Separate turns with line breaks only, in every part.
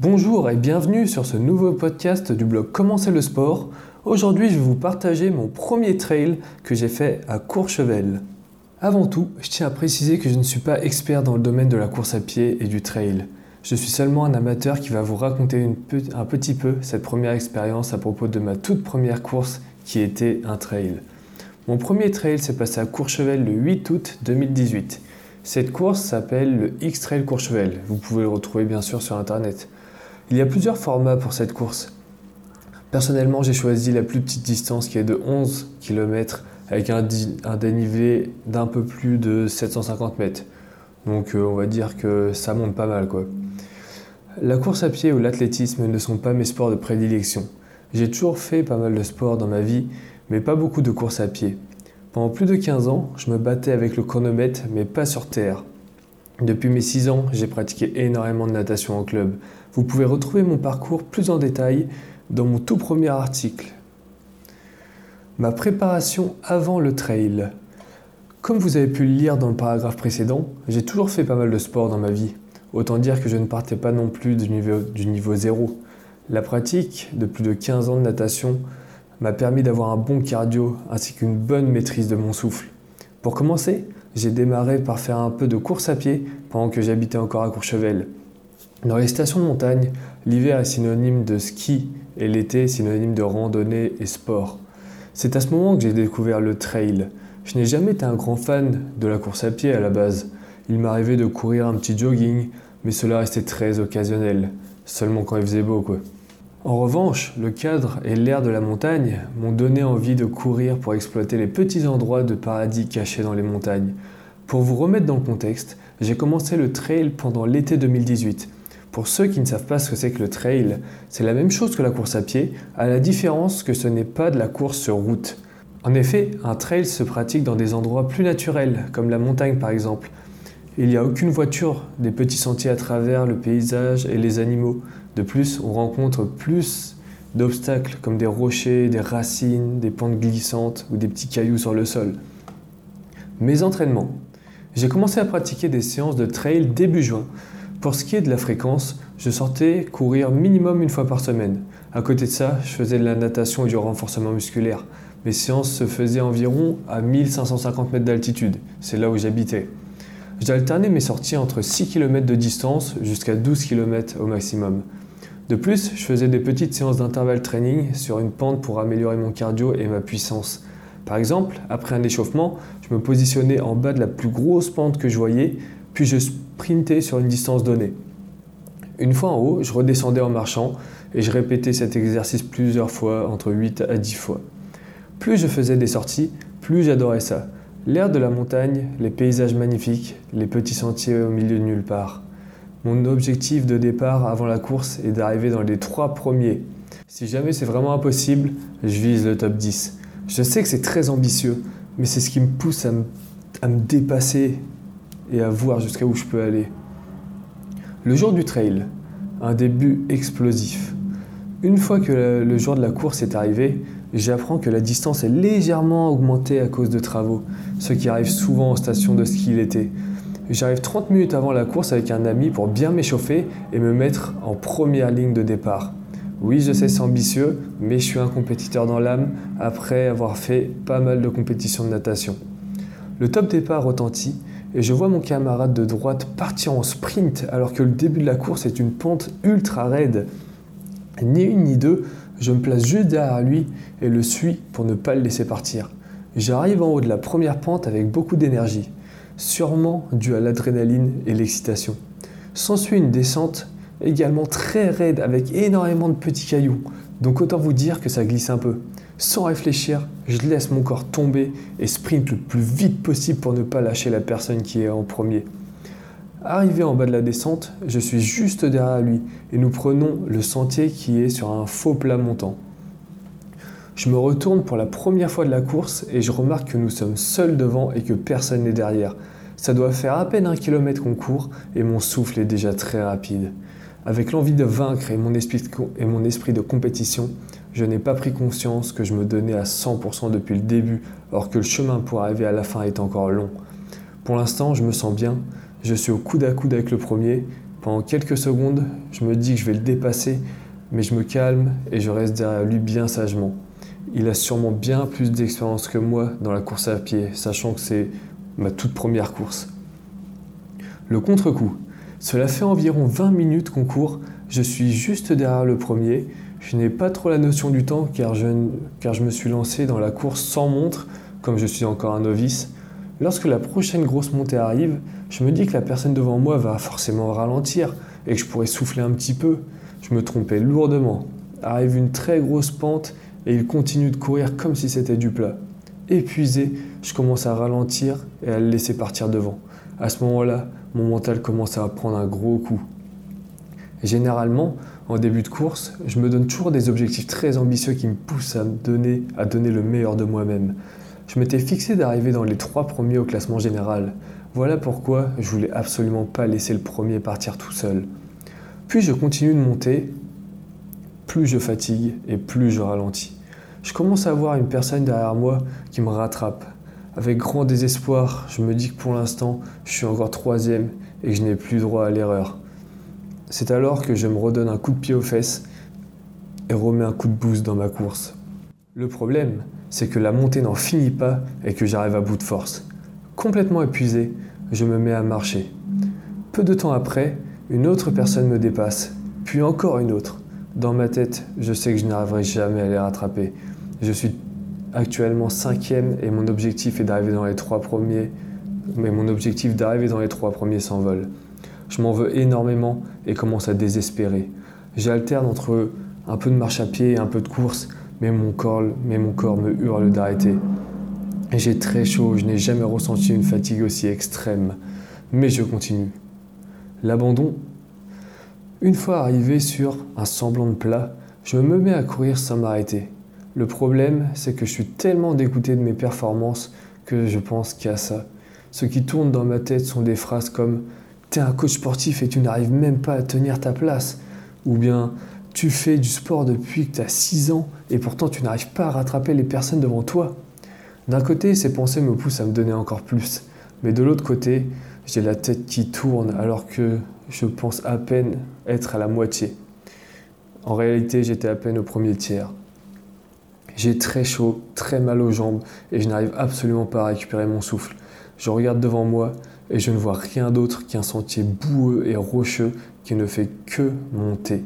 Bonjour et bienvenue sur ce nouveau podcast du blog Commencer le sport. Aujourd'hui, je vais vous partager mon premier trail que j'ai fait à Courchevel. Avant tout, je tiens à préciser que je ne suis pas expert dans le domaine de la course à pied et du trail. Je suis seulement un amateur qui va vous raconter un petit peu cette première expérience à propos de ma toute première course qui était un trail. Mon premier trail s'est passé à Courchevel le 8 août 2018. Cette course s'appelle le X-Trail Courchevel. Vous pouvez le retrouver bien sûr sur internet. Il y a plusieurs formats pour cette course. Personnellement, j'ai choisi la plus petite distance qui est de 11 km avec un, dénivelé d'un peu plus de 750 mètres. Donc euh, on va dire que ça monte pas mal quoi. La course à pied ou l'athlétisme ne sont pas mes sports de prédilection. J'ai toujours fait pas mal de sport dans ma vie, mais pas beaucoup de course à pied. Pendant plus de 15 ans, je me battais avec le chronomètre, mais pas sur terre. Depuis mes 6 ans, j'ai pratiqué énormément de natation en club. Vous pouvez retrouver mon parcours plus en détail dans mon tout premier article. Ma préparation avant le trail. Comme vous avez pu le lire dans le paragraphe précédent, j'ai toujours fait pas mal de sport dans ma vie. Autant dire que je ne partais pas non plus du niveau, du niveau zéro. La pratique de plus de 15 ans de natation m'a permis d'avoir un bon cardio ainsi qu'une bonne maîtrise de mon souffle. Pour commencer, j'ai démarré par faire un peu de course à pied pendant que j'habitais encore à Courchevel. Dans les stations de montagne, l'hiver est synonyme de ski et l'été synonyme de randonnée et sport. C'est à ce moment que j'ai découvert le trail. Je n'ai jamais été un grand fan de la course à pied à la base. Il m'arrivait de courir un petit jogging, mais cela restait très occasionnel, seulement quand il faisait beau quoi. En revanche, le cadre et l'air de la montagne m'ont donné envie de courir pour exploiter les petits endroits de paradis cachés dans les montagnes. Pour vous remettre dans le contexte, j'ai commencé le trail pendant l'été 2018. Pour ceux qui ne savent pas ce que c'est que le trail, c'est la même chose que la course à pied, à la différence que ce n'est pas de la course sur route. En effet, un trail se pratique dans des endroits plus naturels, comme la montagne par exemple. Il n'y a aucune voiture, des petits sentiers à travers le paysage et les animaux. De plus, on rencontre plus d'obstacles comme des rochers, des racines, des pentes glissantes ou des petits cailloux sur le sol. Mes entraînements. J'ai commencé à pratiquer des séances de trail début juin. Pour ce qui est de la fréquence, je sortais courir minimum une fois par semaine. À côté de ça, je faisais de la natation et du renforcement musculaire. Mes séances se faisaient environ à 1550 mètres d'altitude. C'est là où j'habitais. J'alternais mes sorties entre 6 km de distance jusqu'à 12 km au maximum. De plus, je faisais des petites séances d'intervalle training sur une pente pour améliorer mon cardio et ma puissance. Par exemple, après un échauffement, je me positionnais en bas de la plus grosse pente que je voyais, puis je sprintais sur une distance donnée. Une fois en haut, je redescendais en marchant et je répétais cet exercice plusieurs fois, entre 8 à 10 fois. Plus je faisais des sorties, plus j'adorais ça. L'air de la montagne, les paysages magnifiques, les petits sentiers au milieu de nulle part. Mon objectif de départ avant la course est d'arriver dans les trois premiers. Si jamais c'est vraiment impossible, je vise le top 10. Je sais que c'est très ambitieux, mais c'est ce qui me pousse à me, dépasser et à voir jusqu'à où je peux aller. Le jour du trail, un début explosif. Une fois que le jour de la course est arrivé, j'apprends que la distance est légèrement augmentée à cause de travaux, ce qui arrive souvent en station de ski l'été. J'arrive 30 minutes avant la course avec un ami pour bien m'échauffer et me mettre en première ligne de départ. Oui, je sais, c'est ambitieux, mais je suis un compétiteur dans l'âme après avoir fait pas mal de compétitions de natation. Le top départ retentit et je vois mon camarade de droite partir en sprint alors que le début de la course est une pente ultra raide. Ni une ni deux, je me place juste derrière lui et le suis pour ne pas le laisser partir. J'arrive en haut de la première pente avec beaucoup d'énergie sûrement dû à l'adrénaline et l'excitation. S'ensuit une descente également très raide avec énormément de petits cailloux, donc autant vous dire que ça glisse un peu. Sans réfléchir, je laisse mon corps tomber et sprint le plus vite possible pour ne pas lâcher la personne qui est en premier. Arrivé en bas de la descente, je suis juste derrière lui et nous prenons le sentier qui est sur un faux plat montant. Je me retourne pour la première fois de la course et je remarque que nous sommes seuls devant et que personne n'est derrière. Ça doit faire à peine un kilomètre qu'on court et mon souffle est déjà très rapide. Avec l'envie de vaincre et mon, esprit de, et mon esprit de compétition, je n'ai pas pris conscience que je me donnais à 100% depuis le début, alors que le chemin pour arriver à la fin est encore long. Pour l'instant, je me sens bien, je suis au coude à coude avec le premier, Pendant quelques secondes, je me dis que je vais le dépasser, mais je me calme et je reste derrière lui bien sagement. Il a sûrement bien plus d'expérience que moi dans la course à pied, sachant que c'est ma toute première course. Le contre-coup. Cela fait environ 20 minutes qu'on court, je suis juste derrière le premier, je n'ai pas trop la notion du temps car je, me suis lancé dans la course sans montre, comme je suis encore un novice. Lorsque la prochaine grosse montée arrive, je me dis que la personne devant moi va forcément ralentir et que je pourrais souffler un petit peu. Je me trompais lourdement. Arrive une très grosse pente et il continue de courir comme si c'était du plat. Épuisé, je commence à ralentir et à le laisser partir devant. À ce moment-là, mon mental commence à prendre un gros coup. Généralement, en début de course, je me donne toujours des objectifs très ambitieux qui me poussent à, donner, le meilleur de moi-même. Je m'étais fixé d'arriver dans les trois premiers au classement général. Voilà pourquoi je voulais absolument pas laisser le premier partir tout seul. Puis je continue de monter, plus je fatigue et plus je ralentis. Je commence à voir une personne derrière moi qui me rattrape. Avec grand désespoir, je me dis que pour l'instant, je suis encore troisième et que je n'ai plus droit à l'erreur. C'est alors que je me redonne un coup de pied aux fesses et remets un coup de boost dans ma course. Le problème, c'est que la montée n'en finit pas et que j'arrive à bout de force. Complètement épuisé, je me mets à marcher. Peu de temps après, une autre personne me dépasse, puis encore une autre. Dans ma tête, je sais que je n'arriverai jamais à les rattraper. Je suis actuellement cinquième et mon objectif est d'arriver dans les trois premiers, mais mon objectif d'arriver dans les trois premiers s'envole. Je m'en veux énormément et commence à désespérer. J'alterne entre un peu de marche à pied et un peu de course, mais mon corps, me hurle d'arrêter. J'ai très chaud, je n'ai jamais ressenti une fatigue aussi extrême. Mais je continue. L'abandon. Une fois arrivé sur un semblant de plat, je me mets à courir sans m'arrêter. Le problème, c'est que je suis tellement dégoûté de mes performances que je pense qu'à ça. Ce qui tourne dans ma tête sont des phrases comme T'es un coach sportif et tu n'arrives même pas à tenir ta place. Ou bien Tu fais du sport depuis que tu as 6 ans et pourtant tu n'arrives pas à rattraper les personnes devant toi. D'un côté, ces pensées me poussent à me donner encore plus. Mais de l'autre côté, j'ai la tête qui tourne alors que je pense à peine être à la moitié. En réalité, j'étais à peine au premier tiers. J'ai très chaud, très mal aux jambes et je n'arrive absolument pas à récupérer mon souffle. Je regarde devant moi et je ne vois rien d'autre qu'un sentier boueux et rocheux qui ne fait que monter.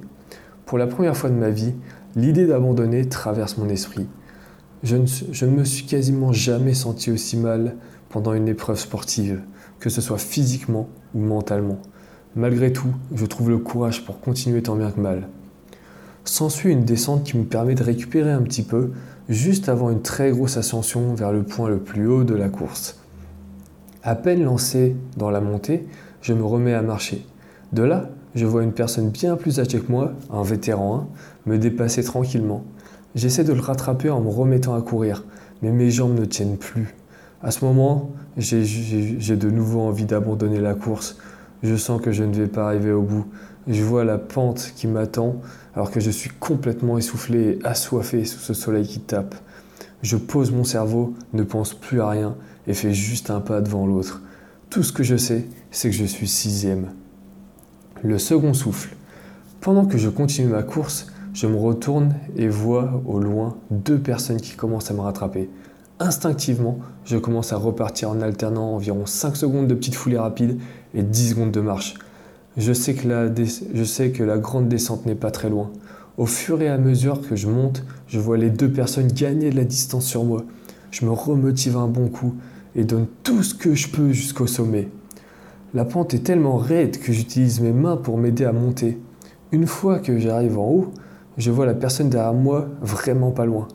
Pour la première fois de ma vie, l'idée d'abandonner traverse mon esprit. Je ne, me suis quasiment jamais senti aussi mal pendant une épreuve sportive, que ce soit physiquement ou mentalement. Malgré tout, je trouve le courage pour continuer tant bien que mal. S'ensuit une descente qui me permet de récupérer un petit peu, juste avant une très grosse ascension vers le point le plus haut de la course. À peine lancé dans la montée, je me remets à marcher. De là, je vois une personne bien plus âgée que moi, un vétéran 1, me dépasser tranquillement. J'essaie de le rattraper en me remettant à courir, mais mes jambes ne tiennent plus. À ce moment, j'ai de nouveau envie d'abandonner la course. Je sens que je ne vais pas arriver au bout. Je vois la pente qui m'attend alors que je suis complètement essoufflé et assoiffé sous ce soleil qui tape. Je pose mon cerveau, ne pense plus à rien et fais juste un pas devant l'autre. Tout ce que je sais, c'est que je suis sixième. Le second souffle. Pendant que je continue ma course, je me retourne et vois au loin deux personnes qui commencent à me rattraper. Instinctivement, je commence à repartir en alternant environ 5 secondes de petite foulée rapide et 10 secondes de marche. Je sais, que la je sais que la grande descente n'est pas très loin. Au fur et à mesure que je monte, je vois les deux personnes gagner de la distance sur moi. Je me remotive un bon coup et donne tout ce que je peux jusqu'au sommet. La pente est tellement raide que j'utilise mes mains pour m'aider à monter. Une fois que j'arrive en haut, je vois la personne derrière moi vraiment pas loin.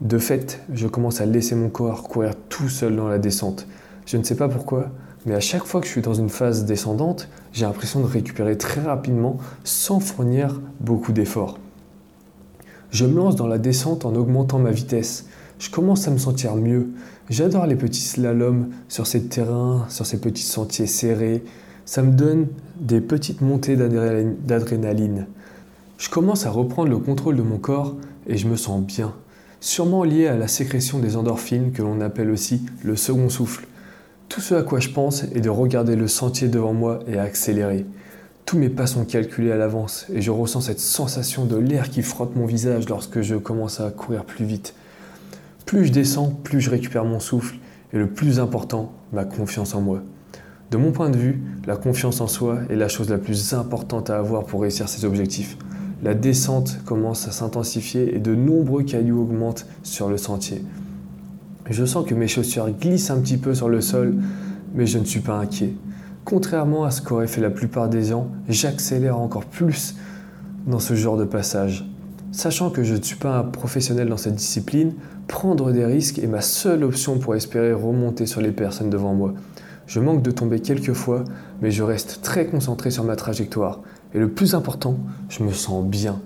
De fait, je commence à laisser mon corps courir tout seul dans la descente. Je ne sais pas pourquoi, mais à chaque fois que je suis dans une phase descendante, j'ai l'impression de récupérer très rapidement sans fournir beaucoup d'efforts. Je me lance dans la descente en augmentant ma vitesse. Je commence à me sentir mieux. J'adore les petits slaloms sur ces terrains, sur ces petits sentiers serrés. Ça me donne des petites montées d'adrénaline. Je commence à reprendre le contrôle de mon corps et je me sens bien. Sûrement lié à la sécrétion des endorphines que l'on appelle aussi le second souffle. Tout ce à quoi je pense est de regarder le sentier devant moi et accélérer. Tous mes pas sont calculés à l'avance et je ressens cette sensation de l'air qui frotte mon visage lorsque je commence à courir plus vite. Plus je descends, plus je récupère mon souffle et le plus important, ma confiance en moi. De mon point de vue, la confiance en soi est la chose la plus importante à avoir pour réussir ses objectifs. La descente commence à s'intensifier et de nombreux cailloux augmentent sur le sentier. Je sens que mes chaussures glissent un petit peu sur le sol, mais je ne suis pas inquiet. Contrairement à ce qu'auraient fait la plupart des gens, j'accélère encore plus dans ce genre de passage. Sachant que je ne suis pas un professionnel dans cette discipline, prendre des risques est ma seule option pour espérer remonter sur les personnes devant moi. Je manque de tomber quelques fois, mais je reste très concentré sur ma trajectoire. Et le plus important, je me sens bien.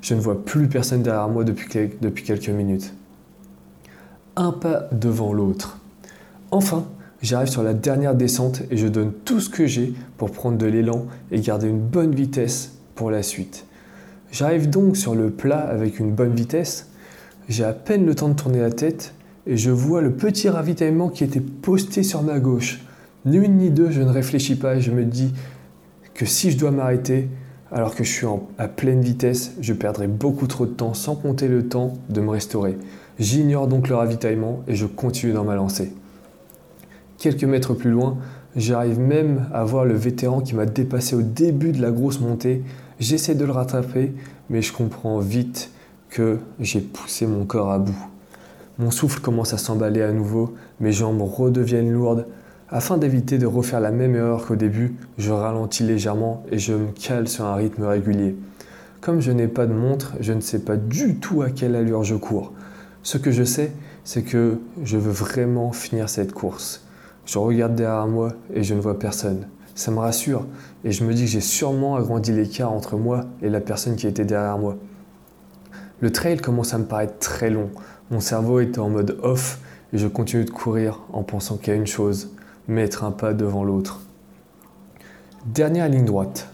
Je ne vois plus personne derrière moi depuis, quelques minutes. Un pas devant l'autre. Enfin, j'arrive sur la dernière descente et je donne tout ce que j'ai pour prendre de l'élan et garder une bonne vitesse pour la suite. J'arrive donc sur le plat avec une bonne vitesse. J'ai à peine le temps de tourner la tête et je vois le petit ravitaillement qui était posté sur ma gauche. Ni une ni deux, je ne réfléchis pas et je me dis que si je dois m'arrêter alors que je suis à pleine vitesse, je perdrai beaucoup trop de temps sans compter le temps de me restaurer. J'ignore donc le ravitaillement et je continue dans ma lancée. Quelques mètres plus loin, j'arrive même à voir le vétéran qui m'a dépassé au début de la grosse montée J'essaie de le rattraper, mais je comprends vite que j'ai poussé mon corps à bout. Mon souffle commence à s'emballer à nouveau, mes jambes redeviennent lourdes. Afin d'éviter de refaire la même erreur qu'au début, je ralentis légèrement et je me cale sur un rythme régulier. Comme je n'ai pas de montre, je ne sais pas du tout à quelle allure je cours. Ce que je sais, c'est que je veux vraiment finir cette course. Je regarde derrière moi et je ne vois personne. Ça me rassure et je me dis que j'ai sûrement agrandi l'écart entre moi et la personne qui était derrière moi. Le trail commence à me paraître très long. Mon cerveau était en mode off et je continue de courir en pensant qu'à une chose, mettre un pas devant l'autre. Dernière ligne droite.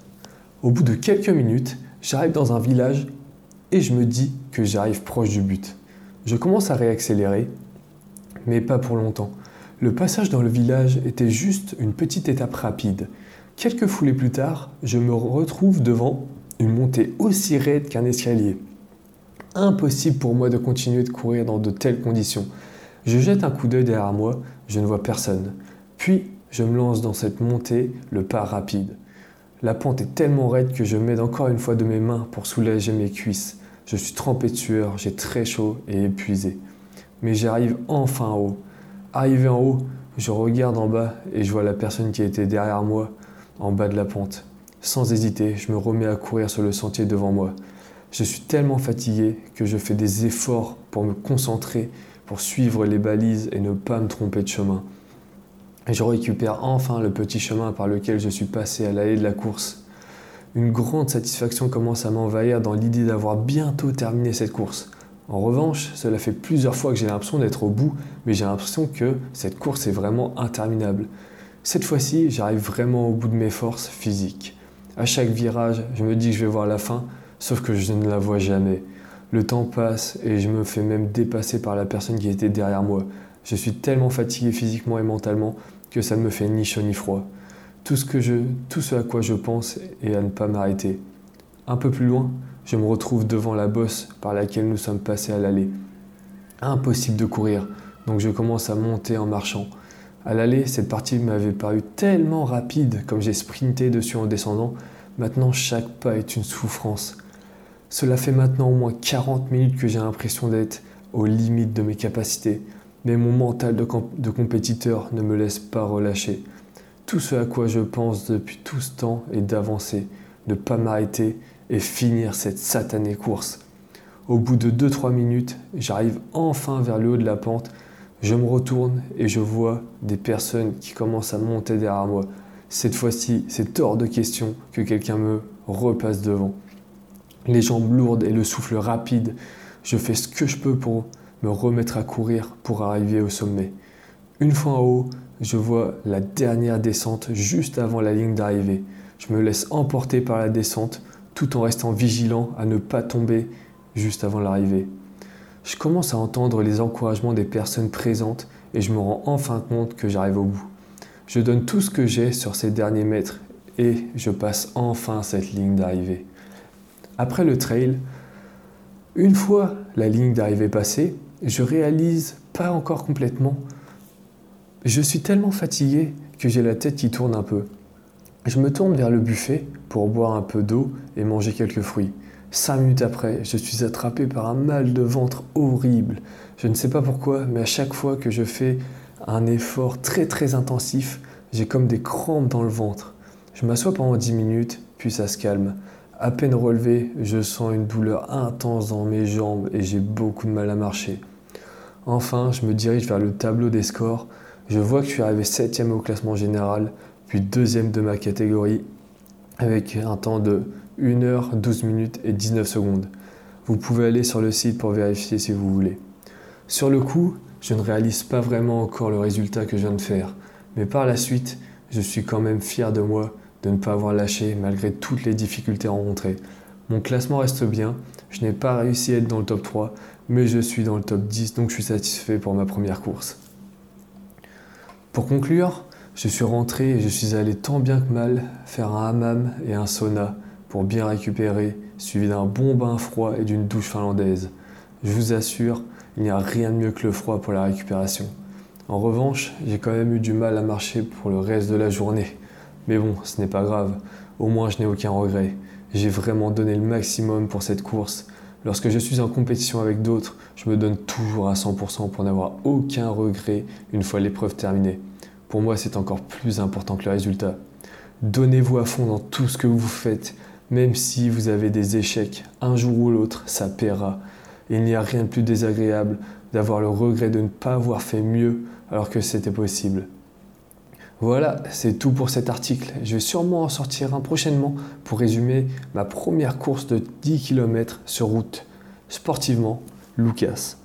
Au bout de quelques minutes, j'arrive dans un village et je me dis que j'arrive proche du but. Je commence à réaccélérer, mais pas pour longtemps. Le passage dans le village était juste une petite étape rapide. Quelques foulées plus tard, je me retrouve devant une montée aussi raide qu'un escalier. Impossible pour moi de continuer de courir dans de telles conditions. Je jette un coup d'œil derrière moi, je ne vois personne. Puis, je me lance dans cette montée, le pas rapide. La pente est tellement raide que je m'aide encore une fois de mes mains pour soulager mes cuisses. Je suis trempé de sueur, j'ai très chaud et épuisé. Mais j'arrive enfin en haut. Arrivé en haut, je regarde en bas et je vois la personne qui était derrière moi en bas de la pente. Sans hésiter, je me remets à courir sur le sentier devant moi. Je suis tellement fatigué que je fais des efforts pour me concentrer, pour suivre les balises et ne pas me tromper de chemin. Et je récupère enfin le petit chemin par lequel je suis passé à l'allée de la course. Une grande satisfaction commence à m'envahir dans l'idée d'avoir bientôt terminé cette course. En revanche, cela fait plusieurs fois que j'ai l'impression d'être au bout, mais j'ai l'impression que cette course est vraiment interminable. Cette fois-ci, j'arrive vraiment au bout de mes forces physiques. À chaque virage, je me dis que je vais voir la fin, sauf que je ne la vois jamais. Le temps passe et je me fais même dépasser par la personne qui était derrière moi. Je suis tellement fatigué physiquement et mentalement que ça ne me fait ni chaud ni froid. Tout ce, que je, tout ce à quoi je pense est à ne pas m'arrêter. Un peu plus loin, je me retrouve devant la bosse par laquelle nous sommes passés à l'allée. Impossible de courir, donc je commence à monter en marchant. À l'allée, cette partie m'avait paru tellement rapide comme j'ai sprinté dessus en descendant. Maintenant, chaque pas est une souffrance. Cela fait maintenant au moins 40 minutes que j'ai l'impression d'être aux limites de mes capacités, mais mon mental de, de, compétiteur ne me laisse pas relâcher. Tout ce à quoi je pense depuis tout ce temps est d'avancer, ne pas m'arrêter et finir cette satanée course. Au bout de 2-3 minutes, j'arrive enfin vers le haut de la pente. Je me retourne et je vois des personnes qui commencent à monter derrière moi. Cette fois-ci, c'est hors de question que quelqu'un me repasse devant. Les jambes lourdes et le souffle rapide, je fais ce que je peux pour me remettre à courir pour arriver au sommet. Une fois en haut, je vois la dernière descente juste avant la ligne d'arrivée. Je me laisse emporter par la descente tout en restant vigilant à ne pas tomber juste avant l'arrivée. Je commence à entendre les encouragements des personnes présentes et je me rends enfin compte que j'arrive au bout. Je donne tout ce que j'ai sur ces derniers mètres et je passe enfin cette ligne d'arrivée. Après le trail, une fois la ligne d'arrivée passée, je réalise pas encore complètement. Je suis tellement fatigué que j'ai la tête qui tourne un peu. Je me tourne vers le buffet pour boire un peu d'eau et manger quelques fruits. Cinq minutes après, je suis attrapé par un mal de ventre horrible. Je ne sais pas pourquoi, mais à chaque fois que je fais un effort très très intensif, j'ai comme des crampes dans le ventre. Je m'assois pendant 10 minutes, puis ça se calme. À peine relevé, je sens une douleur intense dans mes jambes et j'ai beaucoup de mal à marcher. Enfin, je me dirige vers le tableau des scores. Je vois que je suis arrivé 7 au classement général, puis deuxième de ma catégorie, avec un temps de 1 h 12 minutes et 19 secondes. Vous pouvez aller sur le site pour vérifier si vous voulez. Sur le coup, je ne réalise pas vraiment encore le résultat que je viens de faire, mais par la suite, je suis quand même fier de moi de ne pas avoir lâché malgré toutes les difficultés rencontrées. Mon classement reste bien, je n'ai pas réussi à être dans le top 3, mais je suis dans le top 10, donc je suis satisfait pour ma première course. Pour conclure, je suis rentré et je suis allé tant bien que mal faire un hammam et un sauna pour bien récupérer, suivi d'un bon bain froid et d'une douche finlandaise. Je vous assure, il n'y a rien de mieux que le froid pour la récupération. En revanche, j'ai quand même eu du mal à marcher pour le reste de la journée. Mais bon, ce n'est pas grave, au moins je n'ai aucun regret. J'ai vraiment donné le maximum pour cette course. Lorsque je suis en compétition avec d'autres, je me donne toujours à 100% pour n'avoir aucun regret une fois l'épreuve terminée. Pour moi, c'est encore plus important que le résultat. Donnez-vous à fond dans tout ce que vous faites, même si vous avez des échecs, un jour ou l'autre, ça paiera. Il n'y a rien de plus désagréable d'avoir le regret de ne pas avoir fait mieux alors que c'était possible. Voilà, c'est tout pour cet article. Je vais sûrement en sortir un prochainement pour résumer ma première course de 10 km sur route. Sportivement, Lucas.